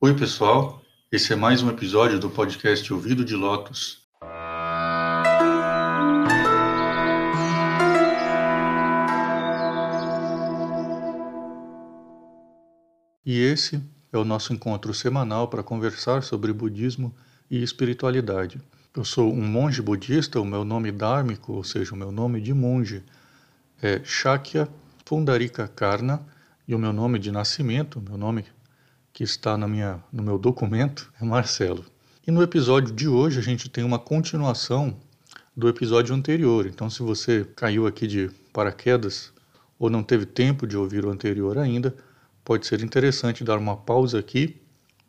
Oi, pessoal. Esse é mais um episódio do podcast Ouvido de Lotus. E esse é o nosso encontro semanal para conversar sobre budismo e espiritualidade. Eu sou um monge budista, o meu nome dármico, ou seja, o meu nome de monge, é Shakya Pundarika Karna, e o meu nome de nascimento, meu nome que está na minha, no meu documento, é Marcelo. E no episódio de hoje a gente tem uma continuação do episódio anterior. Então, se você caiu aqui de paraquedas ou não teve tempo de ouvir o anterior ainda, pode ser interessante dar uma pausa aqui,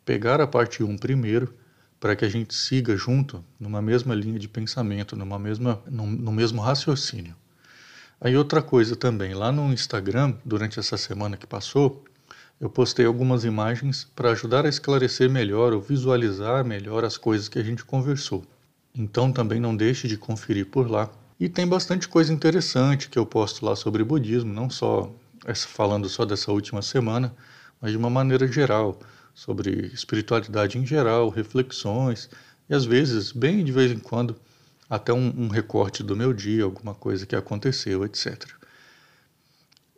pegar a parte 1 primeiro, para que a gente siga junto numa mesma linha de pensamento, numa mesma, no mesmo raciocínio. Aí outra coisa também, lá no Instagram, durante essa semana que passou, eu postei algumas imagens para ajudar a esclarecer melhor ou visualizar melhor as coisas que a gente conversou. Então também não deixe de conferir por lá. E tem bastante coisa interessante que eu posto lá sobre budismo, não só falando só dessa última semana, mas de uma maneira geral, sobre espiritualidade em geral, reflexões e às vezes, bem de vez em quando, até um, um recorte do meu dia, alguma coisa que aconteceu, etc.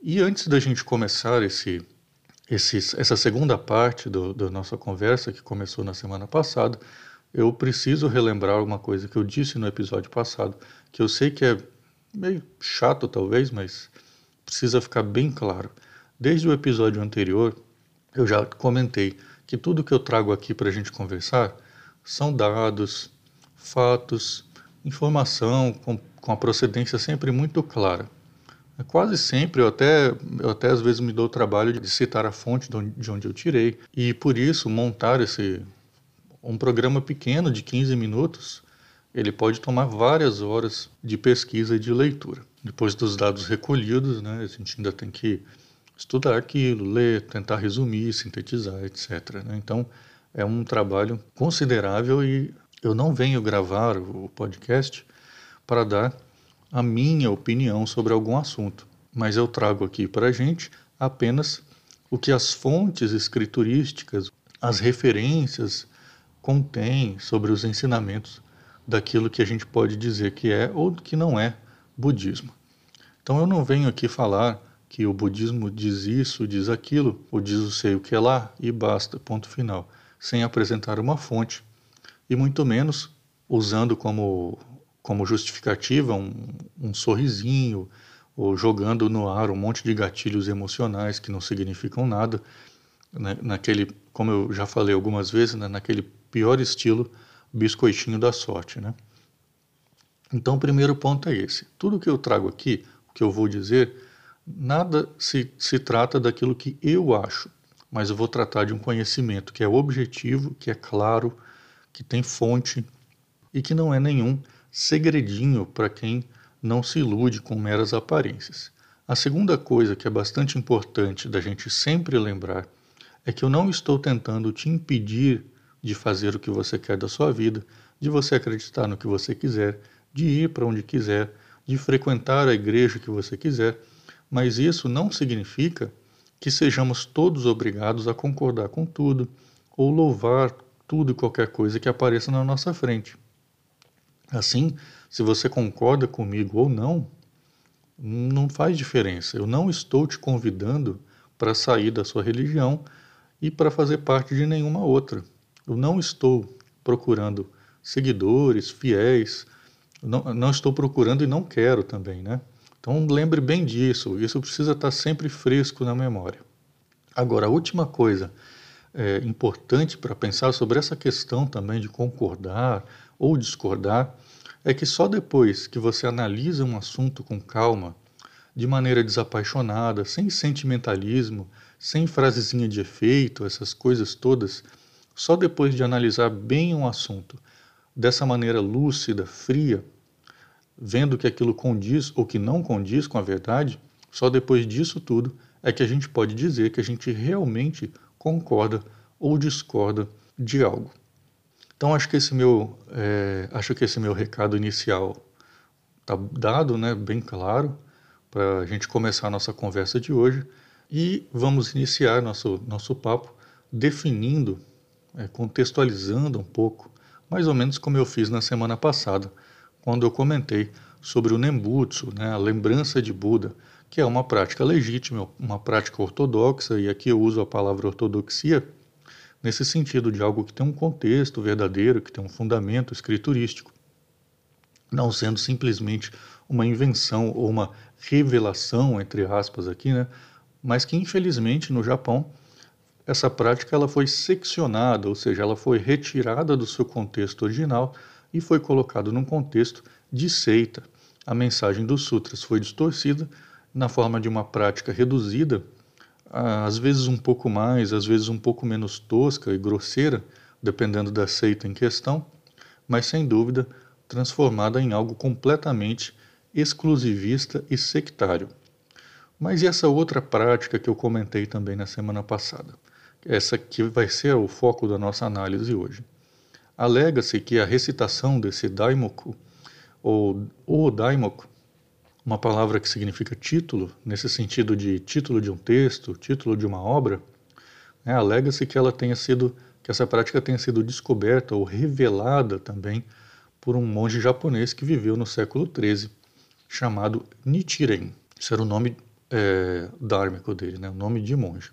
E antes da gente começar esse esse, essa segunda parte da nossa conversa, que começou na semana passada, eu preciso relembrar uma coisa que eu disse no episódio passado, que eu sei que é meio chato talvez, mas precisa ficar bem claro. Desde o episódio anterior, eu já comentei que tudo que eu trago aqui para a gente conversar são dados, fatos, informação com, com a procedência sempre muito clara. Quase sempre, eu até, eu até às vezes me dou o trabalho de citar a fonte de onde, de onde eu tirei. E por isso, montar esse um programa pequeno de 15 minutos, ele pode tomar várias horas de pesquisa e de leitura. Depois dos dados recolhidos, né, a gente ainda tem que estudar aquilo, ler, tentar resumir, sintetizar, etc. Né? Então, é um trabalho considerável e eu não venho gravar o podcast para dar a minha opinião sobre algum assunto, mas eu trago aqui para a gente apenas o que as fontes escriturísticas, as referências contêm sobre os ensinamentos daquilo que a gente pode dizer que é ou que não é budismo. Então eu não venho aqui falar que o budismo diz isso, diz aquilo, ou diz o sei o que é lá e basta, ponto final, sem apresentar uma fonte e muito menos usando como como justificativa um, um sorrisinho ou jogando no ar um monte de gatilhos emocionais que não significam nada, né, naquele, como eu já falei algumas vezes, né, naquele pior estilo biscoitinho da sorte, né? Então, o primeiro ponto é esse. Tudo que eu trago aqui, o que eu vou dizer, nada se, se trata daquilo que eu acho, mas eu vou tratar de um conhecimento que é objetivo, que é claro, que tem fonte e que não é nenhum segredinho para quem não se ilude com meras aparências. A segunda coisa que é bastante importante da gente sempre lembrar é que eu não estou tentando te impedir de fazer o que você quer da sua vida, de você acreditar no que você quiser, de ir para onde quiser, de frequentar a igreja que você quiser, mas isso não significa que sejamos todos obrigados a concordar com tudo ou louvar tudo e qualquer coisa que apareça na nossa frente. Assim, se você concorda comigo ou não, não faz diferença. Eu não estou te convidando para sair da sua religião e para fazer parte de nenhuma outra. Eu não estou procurando seguidores, fiéis, não, não estou procurando e não quero também, né? Então lembre bem disso, isso precisa estar sempre fresco na memória. Agora, a última coisa é, importante para pensar sobre essa questão também de concordar ou discordar é que só depois que você analisa um assunto com calma, de maneira desapaixonada, sem sentimentalismo, sem frasezinha de efeito, essas coisas todas, só depois de analisar bem um assunto dessa maneira lúcida, fria, vendo que aquilo condiz ou que não condiz com a verdade, só depois disso tudo é que a gente pode dizer que a gente realmente concorda ou discorda de algo. Então acho que esse meu, é, acho que esse meu recado inicial está dado, né, bem claro, para a gente começar a nossa conversa de hoje. E vamos iniciar nosso nosso papo definindo é, contextualizando um pouco, mais ou menos como eu fiz na semana passada, quando eu comentei sobre o Nembutsu, né, a lembrança de Buda, que é uma prática legítima, uma prática ortodoxa, e aqui eu uso a palavra ortodoxia nesse sentido de algo que tem um contexto verdadeiro, que tem um fundamento escriturístico, não sendo simplesmente uma invenção ou uma revelação, entre aspas, aqui, né? mas que infelizmente no Japão essa prática ela foi seccionada, ou seja, ela foi retirada do seu contexto original e foi colocada num contexto de seita. A mensagem dos sutras foi distorcida na forma de uma prática reduzida, às vezes um pouco mais, às vezes um pouco menos tosca e grosseira, dependendo da seita em questão, mas sem dúvida transformada em algo completamente exclusivista e sectário. Mas e essa outra prática que eu comentei também na semana passada? Essa que vai ser o foco da nossa análise hoje. Alega-se que a recitação desse daimoku, ou o daimoku, uma palavra que significa título, nesse sentido de título de um texto, título de uma obra, né, alega-se que ela tenha sido, que essa prática tenha sido descoberta ou revelada também por um monge japonês que viveu no século XIII, chamado Nichiren. Esse era o nome é, dármico dele, né, o nome de monge.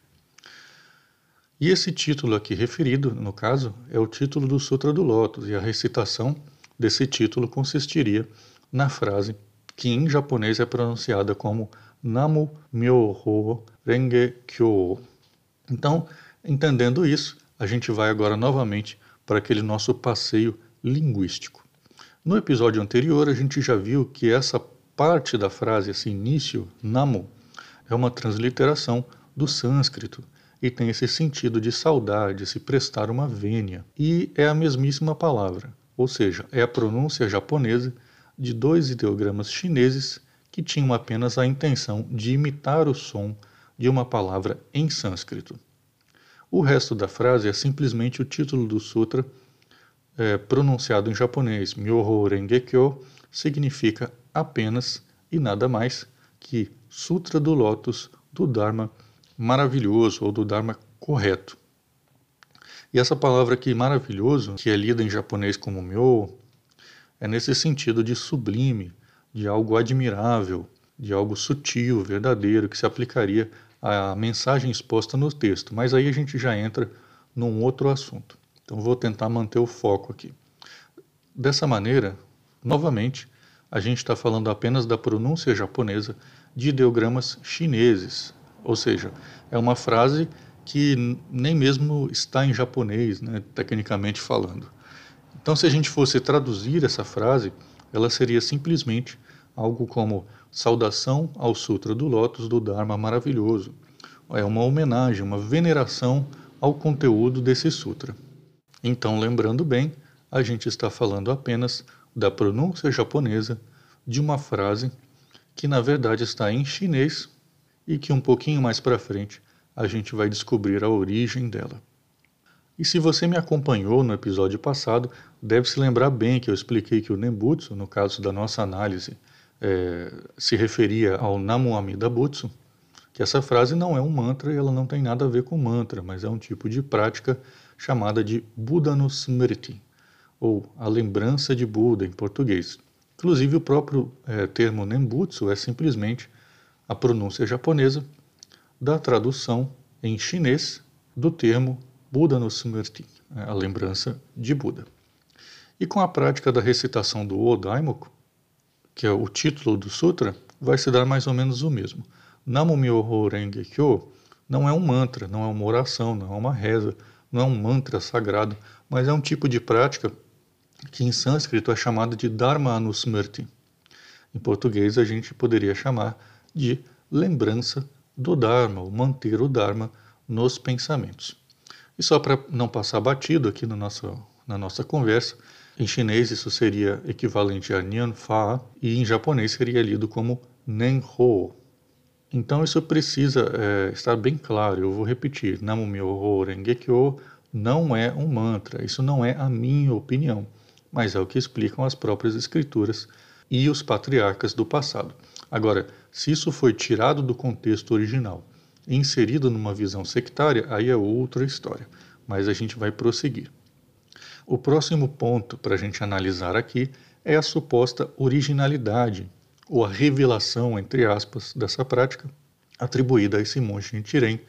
E esse título aqui referido, no caso, é o título do Sutra do Lótus, e a recitação desse título consistiria na frase que em japonês é pronunciada como Namu Myoho Renge Kyo. Então, entendendo isso, a gente vai agora novamente para aquele nosso passeio linguístico. No episódio anterior, a gente já viu que essa parte da frase, esse início, Namu, é uma transliteração do sânscrito e tem esse sentido de saudade, se prestar uma vênia. E é a mesmíssima palavra, ou seja, é a pronúncia japonesa de dois ideogramas chineses que tinham apenas a intenção de imitar o som de uma palavra em sânscrito. O resto da frase é simplesmente o título do sutra é, pronunciado em japonês. Myoho Rengekyo significa apenas e nada mais que Sutra do Lótus do Dharma maravilhoso ou do Dharma correto. E essa palavra aqui, maravilhoso, que é lida em japonês como myo, é nesse sentido de sublime, de algo admirável, de algo sutil, verdadeiro, que se aplicaria à mensagem exposta no texto. Mas aí a gente já entra num outro assunto. Então vou tentar manter o foco aqui. Dessa maneira, novamente, a gente está falando apenas da pronúncia japonesa de ideogramas chineses, ou seja, é uma frase que nem mesmo está em japonês, né, tecnicamente falando. Então, se a gente fosse traduzir essa frase, ela seria simplesmente algo como saudação ao Sutra do Lótus do Dharma maravilhoso. É uma homenagem, uma veneração ao conteúdo desse sutra. Então, lembrando bem, a gente está falando apenas da pronúncia japonesa de uma frase que na verdade está em chinês e que um pouquinho mais para frente a gente vai descobrir a origem dela. E se você me acompanhou no episódio passado, deve se lembrar bem que eu expliquei que o Nembutsu, no caso da nossa análise, é, se referia ao Namu Amida Butsu, que essa frase não é um mantra e ela não tem nada a ver com mantra, mas é um tipo de prática chamada de Buddha no Smriti, ou a lembrança de Buda em português. Inclusive o próprio é, termo Nembutsu é simplesmente a pronúncia japonesa da tradução em chinês do termo Buda no Smriti, né, a lembrança de Buda. E com a prática da recitação do Odaimoku, que é o título do sutra, vai se dar mais ou menos o mesmo. Namu Myoho Renge Kyo não é um mantra, não é uma oração, não é uma reza, não é um mantra sagrado, mas é um tipo de prática que em sânscrito é chamada de Dharma Anusmriti. Em português a gente poderia chamar de lembrança do Dharma, ou manter o Dharma nos pensamentos. E só para não passar batido aqui no nosso, na nossa conversa, em chinês isso seria equivalente a Nian Fa e em japonês seria lido como Nenho. Então isso precisa é, estar bem claro, eu vou repetir, Namu Myoho Renge Kyo não é um mantra, isso não é a minha opinião, mas é o que explicam as próprias escrituras e os patriarcas do passado. Agora, se isso foi tirado do contexto original inserido numa visão sectária, aí é outra história. mas a gente vai prosseguir. O próximo ponto para a gente analisar aqui é a suposta originalidade, ou a revelação, entre aspas, dessa prática atribuída a esse monge Nichiren,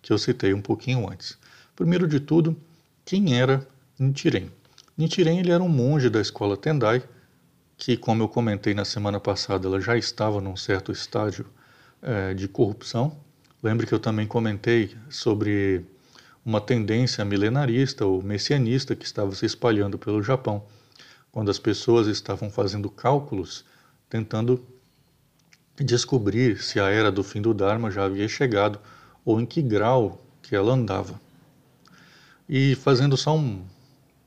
que eu citei um pouquinho antes. Primeiro de tudo, quem era Nichiren? Nichiren ele era um monge da escola Tendai, que, como eu comentei na semana passada, ela já estava num certo estágio é, de corrupção. Lembre que eu também comentei sobre uma tendência milenarista ou messianista que estava se espalhando pelo Japão, quando as pessoas estavam fazendo cálculos, tentando descobrir se a era do fim do Dharma já havia chegado ou em que grau que ela andava. E fazendo só um,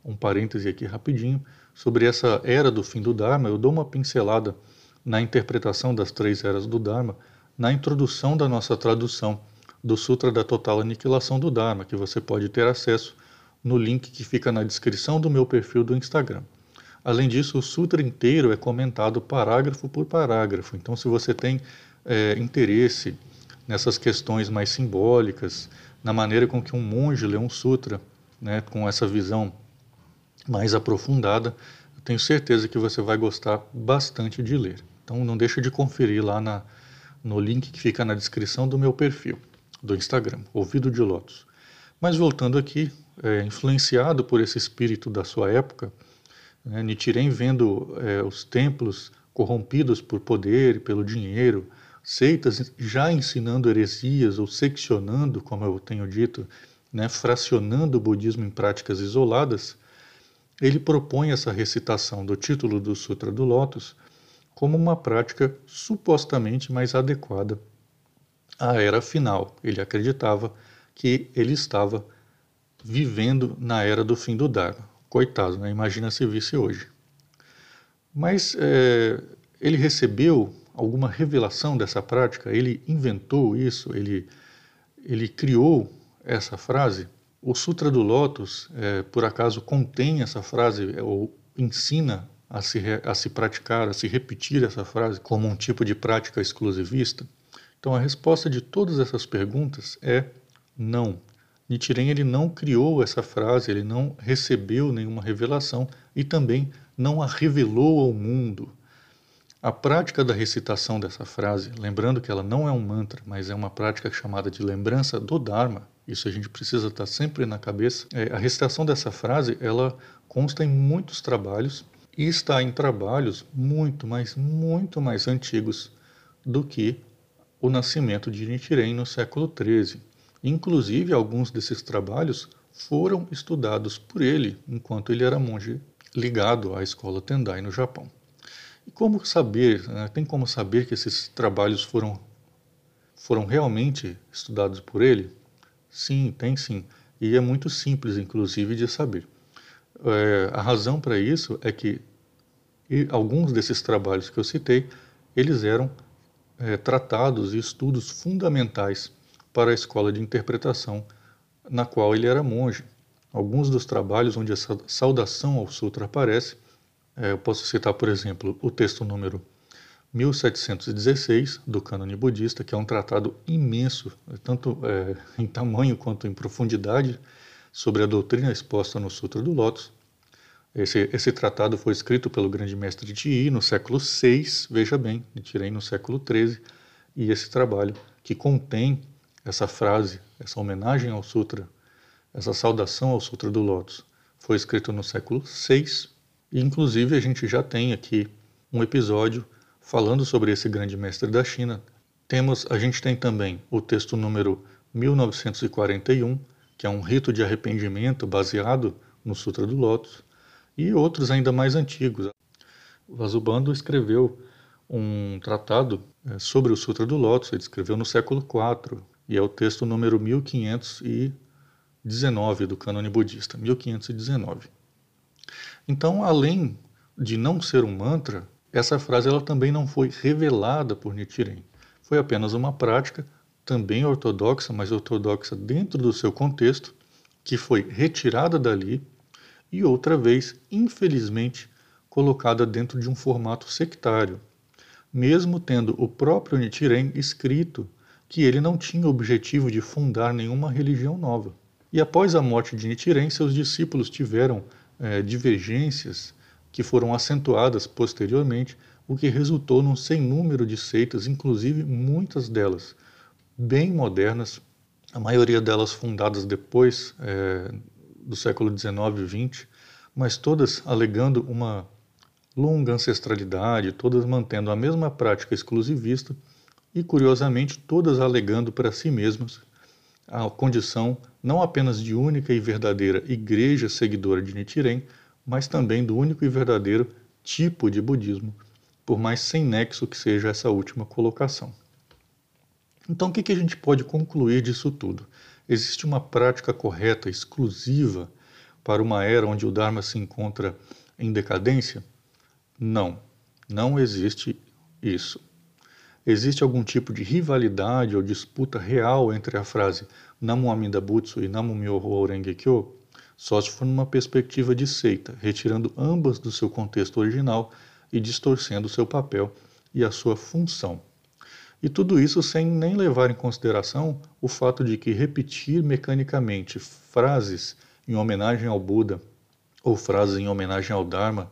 um parêntese aqui rapidinho, sobre essa era do fim do Dharma, eu dou uma pincelada na interpretação das três eras do Dharma, na introdução da nossa tradução do Sutra da Total Aniquilação do Dharma, que você pode ter acesso no link que fica na descrição do meu perfil do Instagram. Além disso, o sutra inteiro é comentado parágrafo por parágrafo. Então, se você tem é, interesse nessas questões mais simbólicas, na maneira com que um monge lê um sutra, né, com essa visão mais aprofundada, eu tenho certeza que você vai gostar bastante de ler. Então, não deixe de conferir lá na, no link que fica na descrição do meu perfil do Instagram, Ouvido de Lotus. Mas voltando aqui, é, influenciado por esse espírito da sua época, né, Nichiren vendo é, os templos corrompidos por poder pelo dinheiro, seitas já ensinando heresias ou seccionando, como eu tenho dito, né, fracionando o budismo em práticas isoladas, ele propõe essa recitação do título do Sutra do Lótus como uma prática supostamente mais adequada à era final. Ele acreditava que ele estava vivendo na era do fim do Dharma. Coitado, né? imagina se visse hoje. Mas é, ele recebeu alguma revelação dessa prática? Ele inventou isso? Ele, ele criou essa frase? O Sutra do Lótus, é, por acaso, contém essa frase ou ensina a se, a se praticar, a se repetir essa frase como um tipo de prática exclusivista? Então, a resposta de todas essas perguntas é não. Nichiren ele não criou essa frase, ele não recebeu nenhuma revelação e também não a revelou ao mundo. A prática da recitação dessa frase, lembrando que ela não é um mantra, mas é uma prática chamada de lembrança do Dharma, isso a gente precisa estar sempre na cabeça. É, a recitação dessa frase, ela consta em muitos trabalhos e está em trabalhos muito, mas muito mais antigos do que o nascimento de Nichiren no século XIII. Inclusive, alguns desses trabalhos foram estudados por ele enquanto ele era monge ligado à escola Tendai no Japão. E como saber, né, tem como saber que esses trabalhos foram, foram realmente estudados por ele? Sim, tem sim. E é muito simples, inclusive, de saber. É, a razão para isso é que alguns desses trabalhos que eu citei, eles eram é, tratados e estudos fundamentais para a escola de interpretação na qual ele era monge. Alguns dos trabalhos onde essa saudação ao sutra aparece, é, eu posso citar, por exemplo, o texto número 1716 do cânone budista, que é um tratado imenso, tanto é, em tamanho quanto em profundidade, sobre a doutrina exposta no Sutra do Lótus. Esse, esse tratado foi escrito pelo grande mestre Ti no século VI, veja bem, tirei no século XIII, e esse trabalho, que contém essa frase, essa homenagem ao Sutra, essa saudação ao Sutra do Lótus, foi escrito no século VI, e inclusive a gente já tem aqui um episódio falando sobre esse grande mestre da China. Temos, a gente tem também o texto número 1941, que é um rito de arrependimento baseado no Sutra do Lótus, e outros ainda mais antigos. Vasubandhu escreveu um tratado é, sobre o Sutra do Lótus, ele escreveu no século IV, e é o texto número 1519 do cânone budista, 1519. Então, além de não ser um mantra, essa frase ela também não foi revelada por Nichiren. Foi apenas uma prática, também ortodoxa, mas ortodoxa dentro do seu contexto, que foi retirada dali e outra vez, infelizmente, colocada dentro de um formato sectário, mesmo tendo o próprio Nichiren escrito que ele não tinha objetivo de fundar nenhuma religião nova. E após a morte de Nichiren, seus discípulos tiveram é, divergências que foram acentuadas posteriormente, o que resultou num sem número de seitas, inclusive muitas delas bem modernas, a maioria delas fundadas depois é, do século XIX e XX, mas todas alegando uma longa ancestralidade, todas mantendo a mesma prática exclusivista e, curiosamente, todas alegando para si mesmas a condição não apenas de única e verdadeira igreja seguidora de Nichiren, mas também do único e verdadeiro tipo de budismo, por mais sem nexo que seja essa última colocação. Então, o que, a gente pode concluir disso tudo? Existe uma prática correta, exclusiva, para uma era onde o Dharma se encontra em decadência? Não, não existe isso. Existe algum tipo de rivalidade ou disputa real entre a frase Namu Amida Butsu e Namu Myoho Renge Kyo? Só se for numa perspectiva de seita, retirando ambas do seu contexto original e distorcendo seu papel e a sua função. E tudo isso sem nem levar em consideração o fato de que repetir mecanicamente frases em homenagem ao Buda ou frases em homenagem ao Dharma,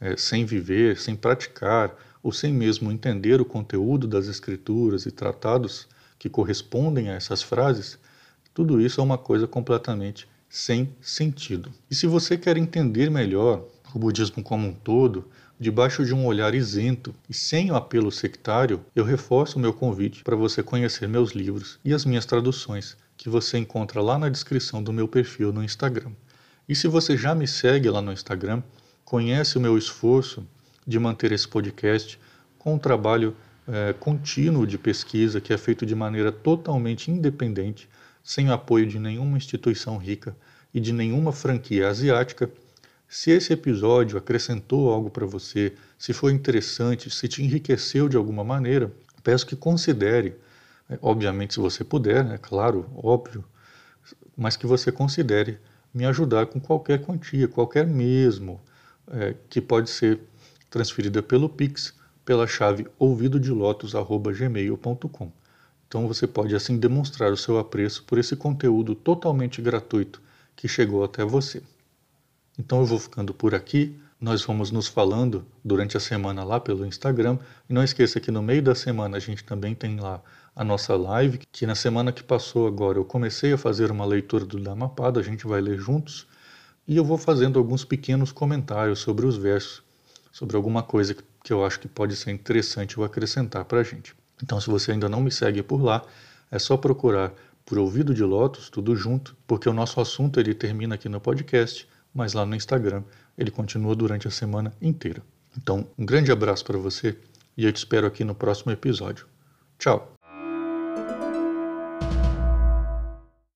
é, sem viver, sem praticar ou sem mesmo entender o conteúdo das escrituras e tratados que correspondem a essas frases, tudo isso é uma coisa completamente sem sentido. E se você quer entender melhor o budismo como um todo, debaixo de um olhar isento e sem o apelo sectário, eu reforço o meu convite para você conhecer meus livros e as minhas traduções, que você encontra lá na descrição do meu perfil no Instagram. E se você já me segue lá no Instagram, conhece o meu esforço de manter esse podcast com um trabalho é, contínuo de pesquisa que é feito de maneira totalmente independente, sem o apoio de nenhuma instituição rica e de nenhuma franquia asiática se esse episódio acrescentou algo para você, se foi interessante, se te enriqueceu de alguma maneira, peço que considere, é, obviamente se você puder, é né, claro, óbvio, mas que você considere me ajudar com qualquer quantia, qualquer mesmo, é, que pode ser transferida pelo Pix, pela chave ouvidodelotos.gmail.com. Então você pode assim demonstrar o seu apreço por esse conteúdo totalmente gratuito que chegou até você. Então eu vou ficando por aqui. Nós vamos nos falando durante a semana lá pelo Instagram. E não esqueça que no meio da semana a gente também tem lá a nossa live, que na semana que passou agora eu comecei a fazer uma leitura do Dhammapada, a gente vai ler juntos. E eu vou fazendo alguns pequenos comentários sobre os versos, sobre alguma coisa que eu acho que pode ser interessante eu acrescentar para a gente. Então, se você ainda não me segue por lá, é só procurar por Ouvido de Lotus, tudo junto, porque o nosso assunto ele termina aqui no podcast mas lá no Instagram ele continua durante a semana inteira. Então, um grande abraço para você e eu te espero aqui no próximo episódio. Tchau!